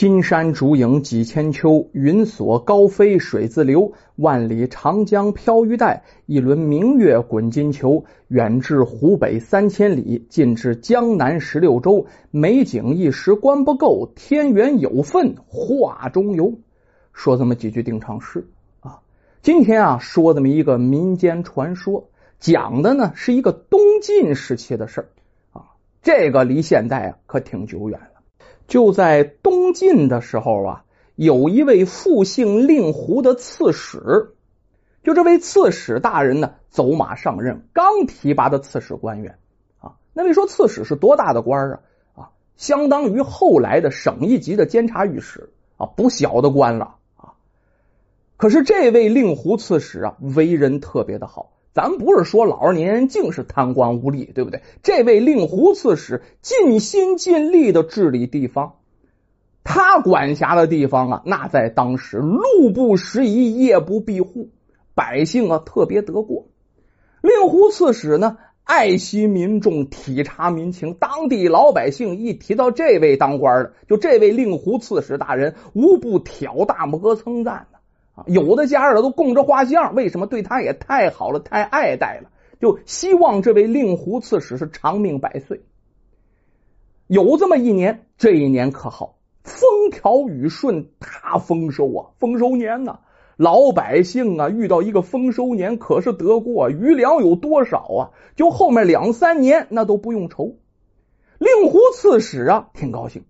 金山竹影几千秋，云锁高飞水自流。万里长江飘玉带，一轮明月滚金球。远至湖北三千里，近至江南十六州。美景一时观不够，天缘有份画中游。说这么几句定场诗啊。今天啊，说这么一个民间传说，讲的呢是一个东晋时期的事儿啊。这个离现代啊可挺久远。就在东晋的时候啊，有一位复姓令狐的刺史。就这位刺史大人呢，走马上任，刚提拔的刺史官员啊。那位说刺史是多大的官啊？啊，相当于后来的省一级的监察御史啊，不小的官了啊。可是这位令狐刺史啊，为人特别的好。咱不是说老二年净是贪官污吏，对不对？这位令狐刺史尽心尽力的治理地方，他管辖的地方啊，那在当时路不拾遗，夜不闭户，百姓啊特别得过。令狐刺史呢，爱惜民众，体察民情，当地老百姓一提到这位当官的，就这位令狐刺史大人，无不挑大拇哥称赞呢。有的家人都供着画像，为什么对他也太好了，太爱戴了？就希望这位令狐刺史是长命百岁。有这么一年，这一年可好，风调雨顺，大丰收啊！丰收年呐，老百姓啊，遇到一个丰收年可是得过，余粮有多少啊？就后面两三年那都不用愁。令狐刺史啊，挺高兴，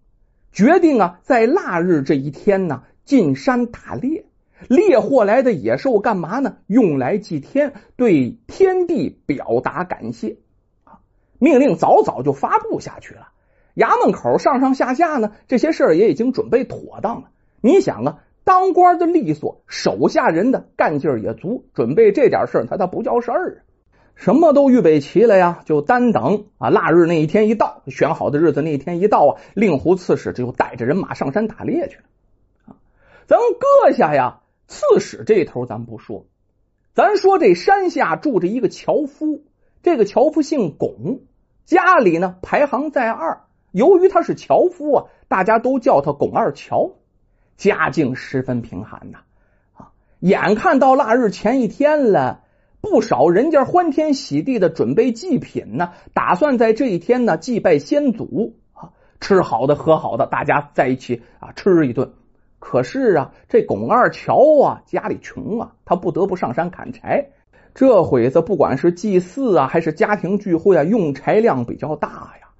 决定啊，在腊日这一天呢，进山打猎。猎获来的野兽干嘛呢？用来祭天，对天地表达感谢啊！命令早早就发布下去了。衙门口上上下下呢，这些事儿也已经准备妥当了。你想啊，当官的利索，手下人的干劲儿也足，准备这点事儿，他他不叫事儿啊！什么都预备齐了呀，就单等啊，腊日那一天一到，选好的日子那一天一到啊，令狐刺史就带着人马上山打猎去了啊！咱阁下呀。刺史这头咱不说，咱说这山下住着一个樵夫，这个樵夫姓巩，家里呢排行在二。由于他是樵夫啊，大家都叫他巩二樵，家境十分贫寒呐。啊，眼看到腊日前一天了，不少人家欢天喜地的准备祭品呢，打算在这一天呢祭拜先祖啊，吃好的喝好的，大家在一起啊吃一顿。可是啊，这巩二乔啊，家里穷啊，他不得不上山砍柴。这会子不管是祭祀啊，还是家庭聚会啊，用柴量比较大呀。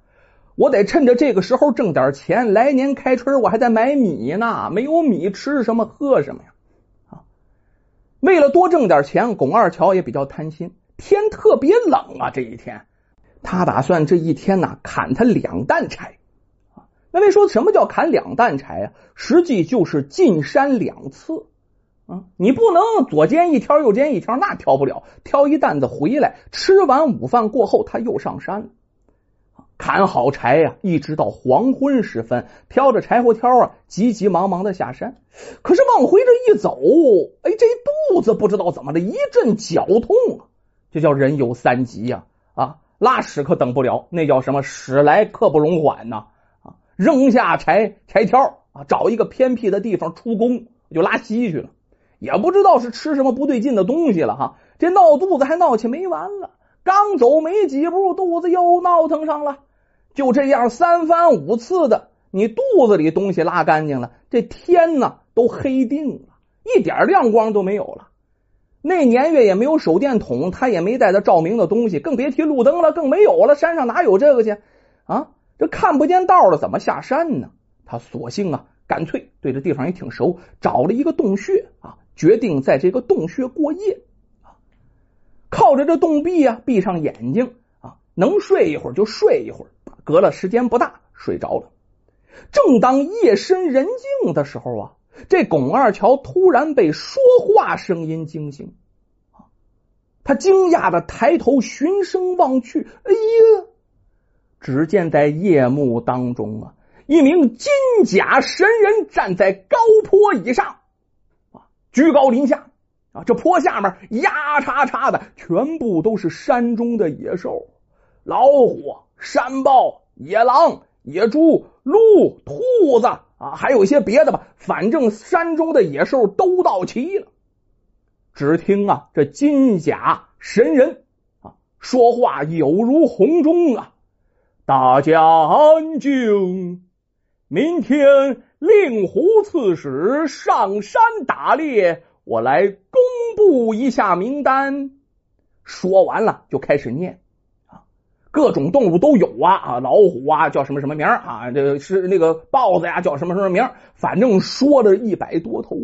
我得趁着这个时候挣点钱，来年开春我还得买米呢。没有米吃什么喝什么呀？啊，为了多挣点钱，巩二乔也比较贪心。天特别冷啊，这一天，他打算这一天呢砍他两担柴。那位说什么叫砍两担柴啊？实际就是进山两次啊！你不能左肩一挑，右肩一挑，那挑不了。挑一担子回来，吃完午饭过后，他又上山砍好柴呀，一直到黄昏时分，挑着柴火挑啊，急急忙忙的下山。可是往回这一走，哎，这肚子不知道怎么的一阵绞痛啊！这叫人有三急呀！啊，拉屎可等不了，那叫什么？屎来刻不容缓呐！扔下柴柴条啊，找一个偏僻的地方出宫，就拉稀去了。也不知道是吃什么不对劲的东西了哈，这闹肚子还闹起没完了。刚走没几步，肚子又闹腾上了。就这样三番五次的，你肚子里东西拉干净了，这天呢都黑定了，一点亮光都没有了。那年月也没有手电筒，他也没带着照明的东西，更别提路灯了，更没有了。山上哪有这个去啊？这看不见道了，怎么下山呢？他索性啊，干脆对这地方也挺熟，找了一个洞穴啊，决定在这个洞穴过夜啊。靠着这洞壁啊，闭上眼睛啊，能睡一会儿就睡一会儿，隔了时间不大，睡着了。正当夜深人静的时候啊，这巩二乔突然被说话声音惊醒啊，他惊讶的抬头循声望去，哎呀！只见在夜幕当中啊，一名金甲神人站在高坡以上啊，居高临下啊，这坡下面压叉叉的全部都是山中的野兽，老虎、山豹、野狼、野猪、鹿、兔子啊，还有一些别的吧，反正山中的野兽都到齐了。只听啊，这金甲神人啊，说话有如洪钟啊！大家安静，明天令狐刺史上山打猎，我来公布一下名单。说完了，就开始念啊。各种动物都有啊啊，老虎啊叫什么什么名啊？这个是那个豹子呀，叫什么什么名？反正说了一百多头。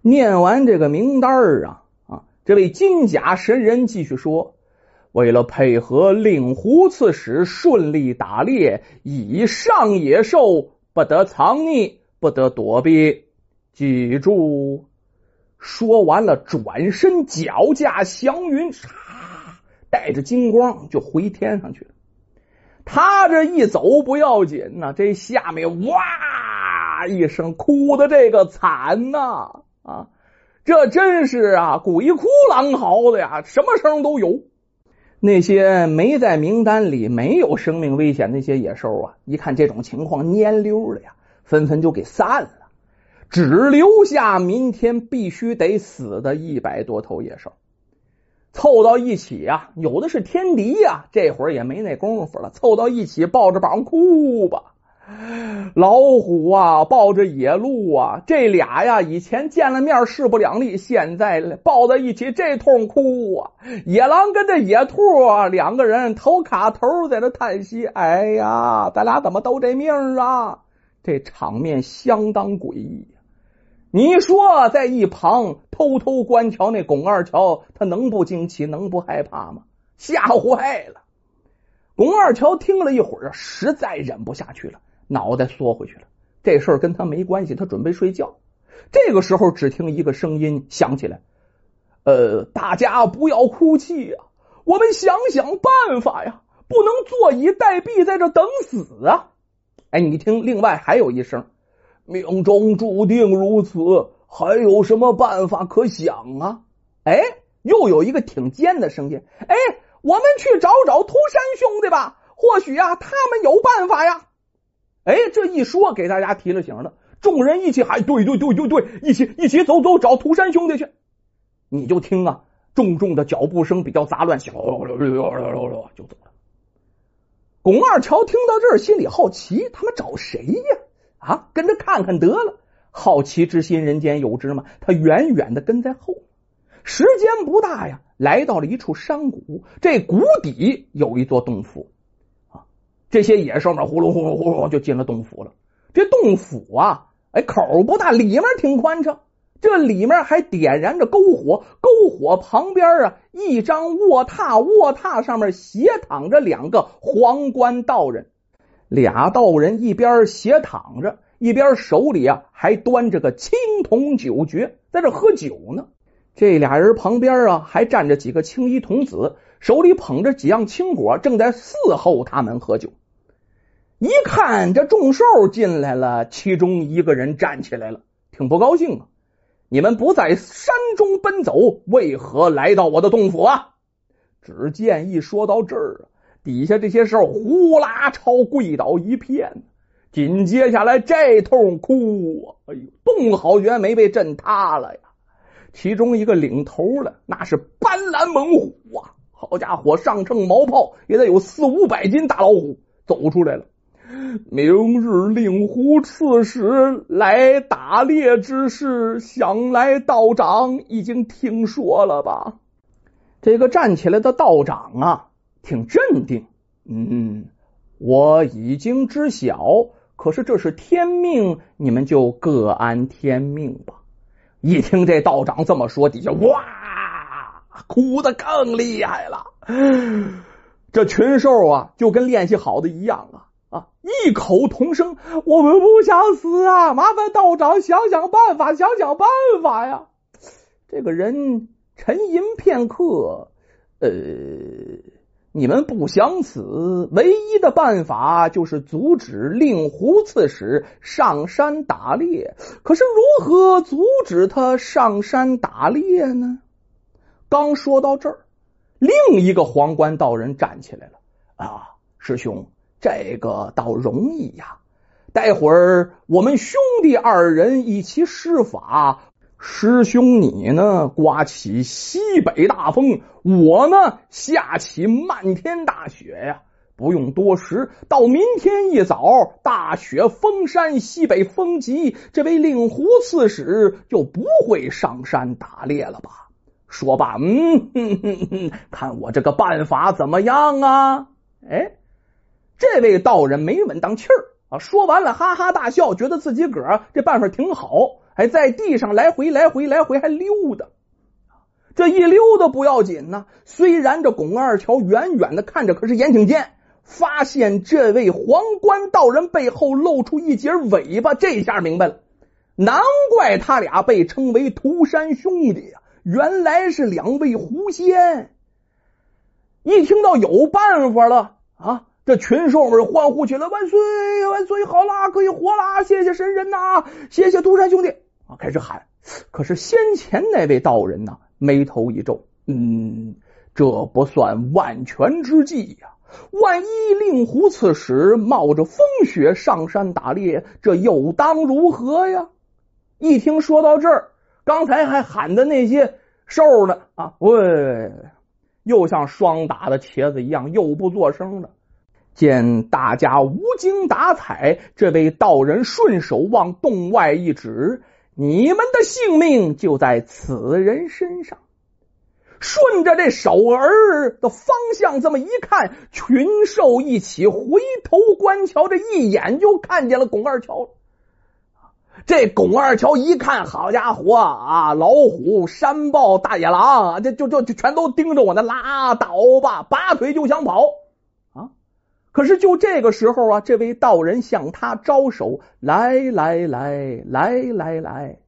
念完这个名单啊啊，这位金甲神人继续说：“为了配合令狐刺史顺利打猎，以上野兽不得藏匿，不得躲避。记住。”说完了，转身脚驾祥云。带着金光就回天上去了。他这一走不要紧呐，这下面哇一声哭的这个惨呐啊！这真是啊鬼哭狼嚎的呀，什么声都有。那些没在名单里、没有生命危险那些野兽啊，一看这种情况蔫溜的呀，纷纷就给散了，只留下明天必须得死的一百多头野兽。凑到一起啊，有的是天敌呀，这会儿也没那功夫了。凑到一起，抱着膀哭吧。老虎啊，抱着野鹿啊，这俩呀，以前见了面势不两立，现在抱在一起，这痛哭啊。野狼跟这野兔，两个人头卡头在那叹息：“哎呀，咱俩怎么都这命啊？”这场面相当诡异。你说在一旁偷偷观瞧那巩二乔，他能不惊奇，能不害怕吗？吓坏了！巩二乔听了一会儿啊，实在忍不下去了，脑袋缩回去了。这事儿跟他没关系，他准备睡觉。这个时候，只听一个声音响起来：“呃，大家不要哭泣呀，我们想想办法呀，不能坐以待毙，在这等死啊！”哎，你听，另外还有一声。命中注定如此，还有什么办法可想啊？哎，又有一个挺尖的声音。哎，我们去找找涂山兄弟吧，或许啊，他们有办法呀。哎，这一说给大家提了醒了，众人一起喊：对对对对对，一起一起走走找涂山兄弟去。你就听啊，重重的脚步声比较杂乱，就走了。巩二乔听到这儿，心里好奇，他们找谁呀？啊，跟着看看得了，好奇之心人间有之嘛。他远远的跟在后面，时间不大呀，来到了一处山谷，这谷底有一座洞府。这些野兽们呼噜呼噜呼噜就进了洞府了。这洞府啊，哎，口不大，里面挺宽敞。这里面还点燃着篝火，篝火旁边啊，一张卧榻，卧榻上面斜躺着两个皇冠道人。俩道人一边斜躺着，一边手里啊还端着个青铜酒爵，在这喝酒呢。这俩人旁边啊还站着几个青衣童子，手里捧着几样青果，正在伺候他们喝酒。一看这众兽进来了，其中一个人站起来了，挺不高兴啊！你们不在山中奔走，为何来到我的洞府啊？只见一说到这儿啊。底下这些兽呼啦朝跪倒一片，紧接下来这通哭啊！哎呦，洞好悬没被震塌了呀！其中一个领头的那是斑斓猛虎啊！好家伙，上乘毛炮也得有四五百斤大老虎走出来了。明日令狐刺史来打猎之事，想来道长已经听说了吧？这个站起来的道长啊！挺镇定，嗯，我已经知晓，可是这是天命，你们就各安天命吧。一听这道长这么说，底下哇，哭的更厉害了。这群兽啊，就跟练习好的一样啊啊，异口同声：“我们不想死啊！麻烦道长想想办法，想想办法呀！”这个人沉吟片刻，呃。你们不想死，唯一的办法就是阻止令狐刺史上山打猎。可是如何阻止他上山打猎呢？刚说到这儿，另一个皇冠道人站起来了：“啊，师兄，这个倒容易呀！待会儿我们兄弟二人一起施法，师兄你呢刮起西北大风，我呢下起漫天大雪呀！不用多时，到明天一早，大雪封山，西北风急，这位令狐刺史就不会上山打猎了吧？说罢，嗯，哼哼哼，看我这个办法怎么样啊？哎，这位道人没稳当气儿啊！说完了，哈哈大笑，觉得自己个儿这办法挺好，还在地上来回来回来回还溜达。这一溜达不要紧呢，虽然这巩二乔远远的看着，可是眼挺尖，发现这位皇冠道人背后露出一截尾巴，这下明白了，难怪他俩被称为涂山兄弟呀。原来是两位狐仙，一听到有办法了啊，这群兽们欢呼起来：“万岁万岁！好啦，可以活啦！谢谢神人呐，谢谢涂山兄弟啊！”开始喊。可是先前那位道人呢，眉头一皱：“嗯，这不算万全之计呀！万一令狐刺史冒着风雪上山打猎，这又当如何呀？”一听说到这儿。刚才还喊的那些兽呢啊，喂，又像霜打的茄子一样，又不作声了。见大家无精打采，这位道人顺手往洞外一指：“你们的性命就在此人身上。”顺着这手儿的方向这么一看，群兽一起回头观瞧，这一眼就看见了巩二乔。这巩二乔一看，好家伙啊！老虎、山豹、大野狼，这就就就全都盯着我，呢拉倒吧，拔腿就想跑！可是就这个时候啊，这位道人向他招手：“来来来来来来，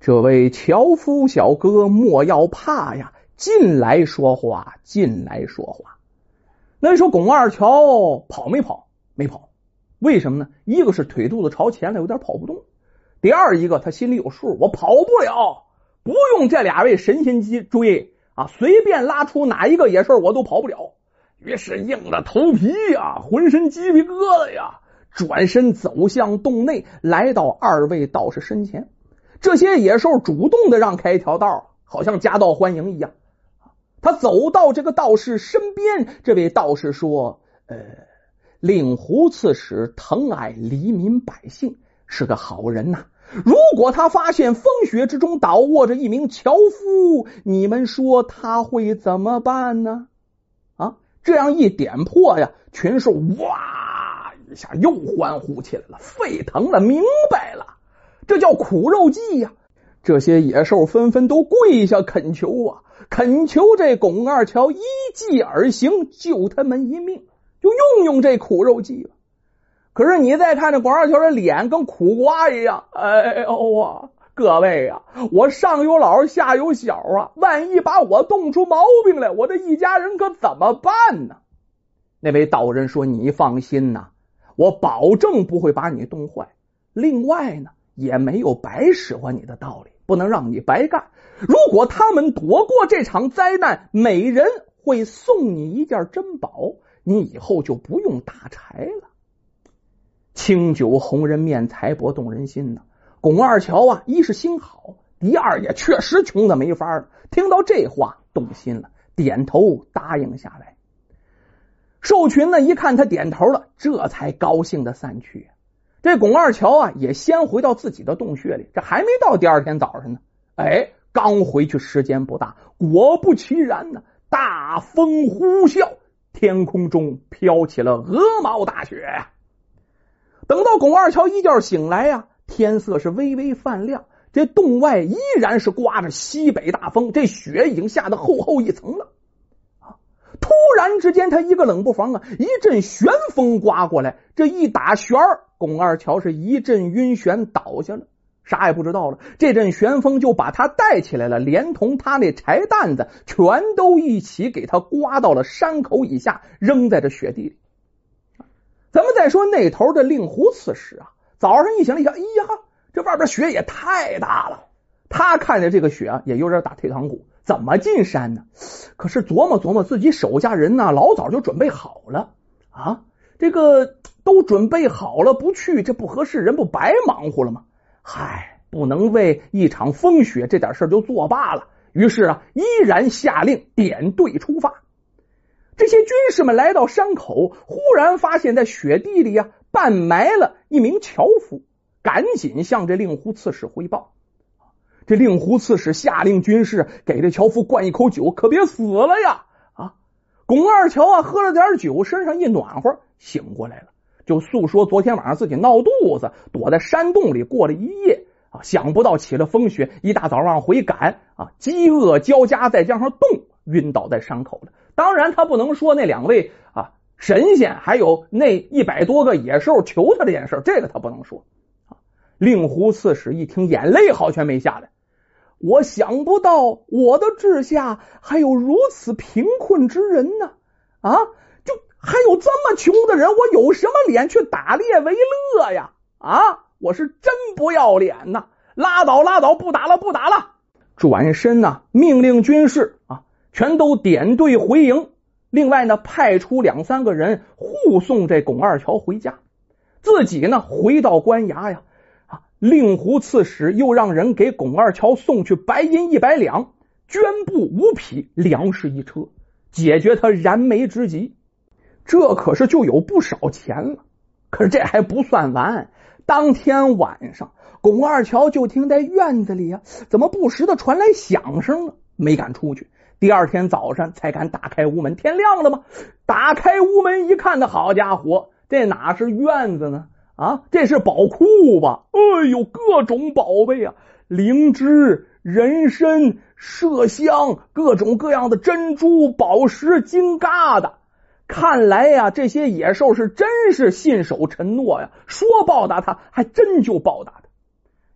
这位樵夫小哥莫要怕呀，进来说话，进来说话。”那你说巩二乔跑没跑？没跑，为什么呢？一个是腿肚子朝前了，有点跑不动。第二一个，他心里有数，我跑不了，不用这俩位神仙鸡追啊，随便拉出哪一个野兽，我都跑不了。于是硬着头皮呀，浑身鸡皮疙瘩呀，转身走向洞内，来到二位道士身前。这些野兽主动的让开一条道，好像夹道欢迎一样。他走到这个道士身边，这位道士说：“呃，令狐刺史疼爱黎民百姓，是个好人呐。”如果他发现风雪之中倒卧着一名樵夫，你们说他会怎么办呢？这样一点破呀，群兽哇一下又欢呼起来了，沸腾了，明白了，这叫苦肉计呀！这些野兽纷纷都跪下恳求啊，恳求这巩二乔依计而行，救他们一命，就用用这苦肉计吧。可是你再看这巩二乔的脸，跟苦瓜一样。哎呦啊，各位呀，我上有老下有小啊，万一把我冻出毛病来，我这一家人可怎么办呢？那位道人说：“你放心呐，我保证不会把你冻坏。另外呢，也没有白使唤你的道理，不能让你白干。如果他们躲过这场灾难，每人会送你一件珍宝，你以后就不用打柴了。”清酒红人面，财帛动人心呢。巩二乔啊，一是心好，第二也确实穷的没法了。听到这话，动心了，点头答应下来。兽群呢，一看他点头了，这才高兴的散去。这巩二乔啊，也先回到自己的洞穴里。这还没到第二天早上呢，哎，刚回去时间不大，果不其然呢，大风呼啸，天空中飘起了鹅毛大雪。等到巩二乔一觉醒来呀，天色是微微泛亮，这洞外依然是刮着西北大风，这雪已经下的厚厚一层了。突然之间，他一个冷不防啊，一阵旋风刮过来，这一打旋儿，巩二乔是一阵晕眩倒下了，啥也不知道了。这阵旋风就把他带起来了，连同他那柴担子全都一起给他刮到了山口以下，扔在这雪地里。咱们再说那头的令狐刺史啊，早上一醒来一想，哎呀，这外边雪也太大了。他看见这个雪啊，也有点打退堂鼓，怎么进山呢？可是琢磨琢磨，自己手下人呢，老早就准备好了啊。这个都准备好了，不去这不合适，人不白忙活了吗？嗨，不能为一场风雪这点事就作罢了。于是啊，依然下令点队出发。这些军士们来到山口，忽然发现，在雪地里啊，半埋了一名樵夫，赶紧向这令狐刺史汇报。这令狐刺史下令军士给这樵夫灌一口酒，可别死了呀！啊，巩二乔啊，喝了点酒，身上一暖和，醒过来了，就诉说昨天晚上自己闹肚子，躲在山洞里过了一夜啊，想不到起了风雪，一大早往回赶啊，饥饿交加，再加上冻，晕倒在山口了。当然，他不能说那两位啊神仙还有那一百多个野兽求他这件事，这个他不能说。令狐刺史一听，眼泪好全没下来。我想不到我的治下还有如此贫困之人呢！啊，就还有这么穷的人，我有什么脸去打猎为乐呀？啊，我是真不要脸呐！拉倒，拉倒，不打了，不打了！转身呢，命令军士啊，全都点队回营。另外呢，派出两三个人护送这巩二乔回家，自己呢回到官衙呀。啊令狐刺史又让人给巩二乔送去白银一百两、绢布五匹、粮食一车，解决他燃眉之急。这可是就有不少钱了。可是这还不算完，当天晚上，巩二乔就听在院子里呀，怎么不时的传来响声呢？没敢出去。第二天早上才敢打开屋门。天亮了吗？打开屋门一看，那好家伙，这哪是院子呢？啊，这是宝库吧？哎呦，各种宝贝啊，灵芝、人参、麝香，各种各样的珍珠、宝石、金疙瘩。看来呀，这些野兽是真是信守承诺呀，说报答他，还真就报答他。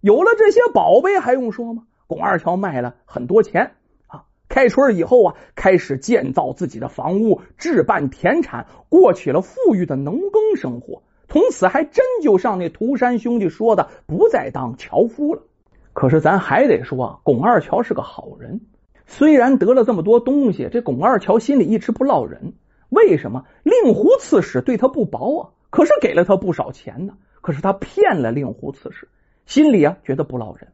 有了这些宝贝，还用说吗？巩二乔卖了很多钱，开春以后啊，开始建造自己的房屋，置办田产，过起了富裕的农耕生活。从此还真就像那涂山兄弟说的，不再当樵夫了。可是咱还得说啊，巩二乔是个好人。虽然得了这么多东西，这巩二乔心里一直不落忍。为什么？令狐刺史对他不薄啊，可是给了他不少钱呢。可是他骗了令狐刺史，心里啊觉得不落忍。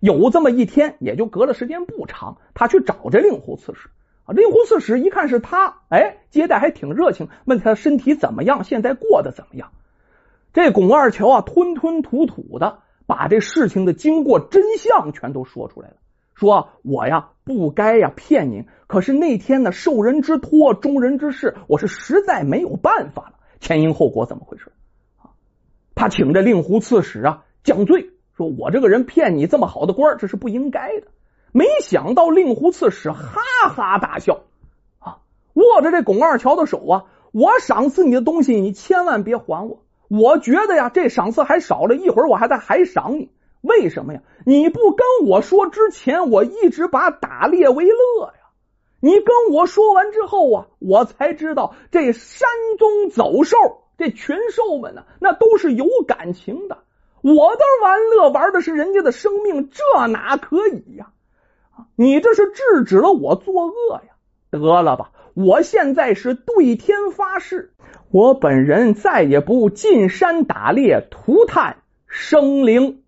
有这么一天，也就隔了时间不长，他去找这令狐刺史啊。令狐刺史一看是他，哎，接待还挺热情，问他身体怎么样，现在过得怎么样。这巩二乔啊，吞吞吐吐的把这事情的经过真相全都说出来了。说我呀，不该呀骗您，可是那天呢，受人之托，忠人之事，我是实在没有办法了。前因后果怎么回事？啊，他请这令狐刺史啊降罪，说我这个人骗你这么好的官，这是不应该的。没想到令狐刺史哈哈大笑啊，握着这巩二乔的手啊，我赏赐你的东西，你千万别还我。我觉得呀，这赏赐还少了一会儿，我还在还赏你。为什么呀？你不跟我说之前，我一直把打猎为乐呀。你跟我说完之后啊，我才知道这山中走兽这群兽们呢，那都是有感情的。我的玩乐玩的是人家的生命，这哪可以呀？你这是制止了我作恶呀！得了吧，我现在是对天发誓，我本人再也不进山打猎、涂炭生灵。